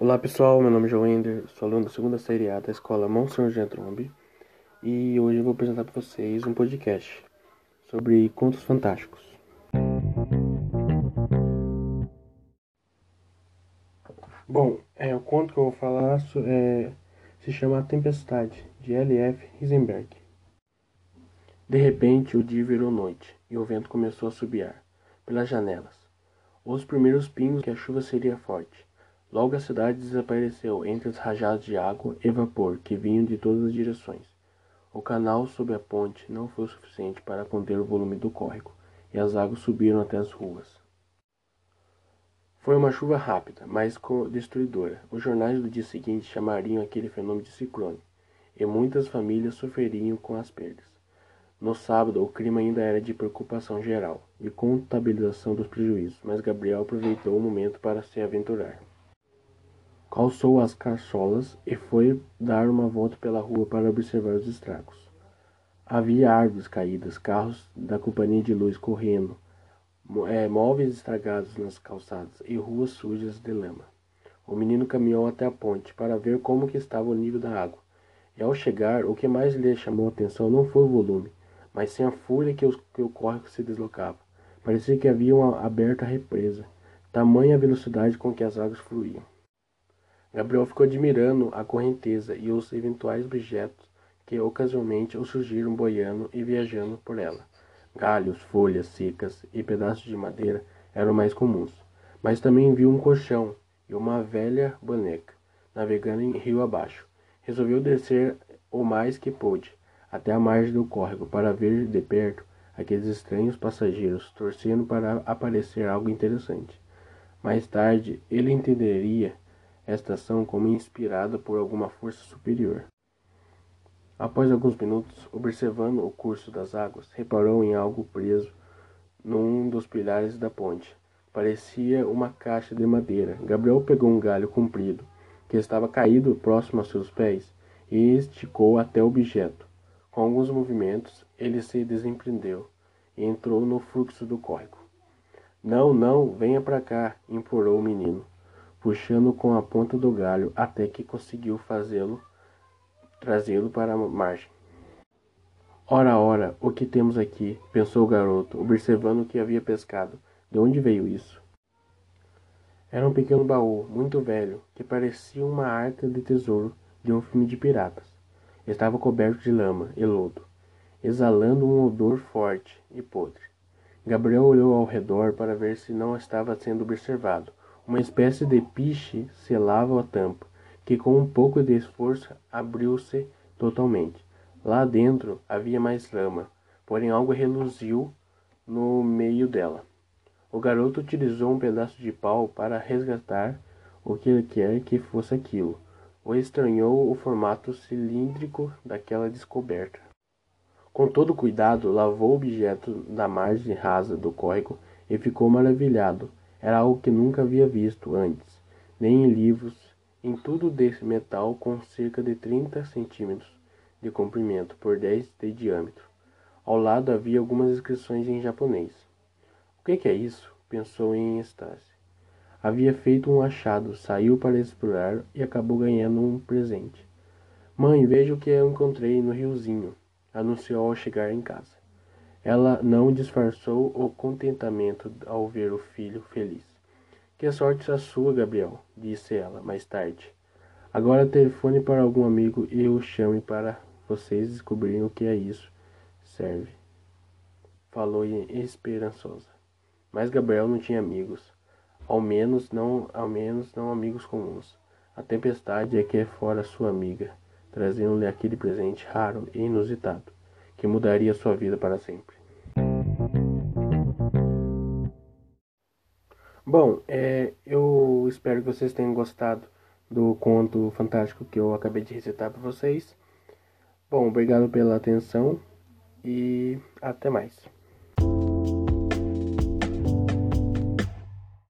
Olá pessoal, meu nome é João Ender, sou aluno da segunda série A da escola Monsenhor Gentrombe e hoje eu vou apresentar para vocês um podcast sobre contos fantásticos. Bom, é, o conto que eu vou falar é, se chama A Tempestade, de L.F. Risenberg. De repente o dia virou noite e o vento começou a subiar pelas janelas. Os primeiros pingos que a chuva seria forte Logo a cidade desapareceu entre as rajadas de água e vapor que vinham de todas as direções. O canal sob a ponte não foi suficiente para conter o volume do córrego, e as águas subiram até as ruas. Foi uma chuva rápida, mas destruidora. Os jornais do dia seguinte chamariam aquele fenômeno de ciclone, e muitas famílias sofreriam com as perdas. No sábado, o clima ainda era de preocupação geral, de contabilização dos prejuízos, mas Gabriel aproveitou o momento para se aventurar. Calçou as caçolas e foi dar uma volta pela rua para observar os estragos. Havia árvores caídas, carros da companhia de luz correndo, é, móveis estragados nas calçadas e ruas sujas de lama. O menino caminhou até a ponte para ver como que estava o nível da água. E ao chegar, o que mais lhe chamou a atenção não foi o volume, mas sim a fúria que, os, que o córrego se deslocava. Parecia que havia uma aberta represa, tamanha a velocidade com que as águas fluíam. Gabriel ficou admirando a correnteza e os eventuais objetos que ocasionalmente o surgiram boiando e viajando por ela. Galhos, folhas secas e pedaços de madeira eram mais comuns, mas também viu um colchão e uma velha boneca navegando em rio abaixo. Resolveu descer o mais que pôde até a margem do córrego para ver de perto aqueles estranhos passageiros torcendo para aparecer algo interessante. Mais tarde ele entenderia esta ação como inspirada por alguma força superior. Após alguns minutos, observando o curso das águas, reparou em algo preso num dos pilares da ponte. Parecia uma caixa de madeira. Gabriel pegou um galho comprido, que estava caído próximo a seus pés, e esticou até o objeto. Com alguns movimentos, ele se desempreendeu e entrou no fluxo do córrego. Não, não, venha para cá, implorou o menino puxando com a ponta do galho até que conseguiu fazê-lo trazê-lo para a margem. Ora, ora, o que temos aqui? pensou o garoto, observando o que havia pescado. De onde veio isso? Era um pequeno baú, muito velho, que parecia uma arca de tesouro de um filme de piratas. Estava coberto de lama e lodo, exalando um odor forte e podre. Gabriel olhou ao redor para ver se não estava sendo observado, uma espécie de piche selava a tampa, que com um pouco de esforço abriu-se totalmente. Lá dentro havia mais lama, porém algo reluziu no meio dela. O garoto utilizou um pedaço de pau para resgatar o que quer que fosse aquilo. O estranhou o formato cilíndrico daquela descoberta. Com todo cuidado, lavou o objeto da margem rasa do córrego e ficou maravilhado era algo que nunca havia visto antes, nem em livros, em tudo desse metal com cerca de 30 centímetros de comprimento por 10 de diâmetro. Ao lado havia algumas inscrições em japonês. O que, é isso? pensou em êxtase. Havia feito um achado, saiu para explorar e acabou ganhando um presente. Mãe, veja o que eu encontrei no riozinho, anunciou ao chegar em casa. Ela não disfarçou o contentamento ao ver o filho feliz. Que sorte a sua, Gabriel, disse ela mais tarde. Agora telefone para algum amigo e o chame para vocês descobrirem o que é isso. Serve. Falou esperançosa. Mas Gabriel não tinha amigos. Ao menos não, ao menos não amigos comuns. A tempestade é que é fora sua amiga, trazendo-lhe aquele presente raro e inusitado que mudaria sua vida para sempre. Bom, é, eu espero que vocês tenham gostado do conto fantástico que eu acabei de recitar para vocês. Bom, obrigado pela atenção e até mais.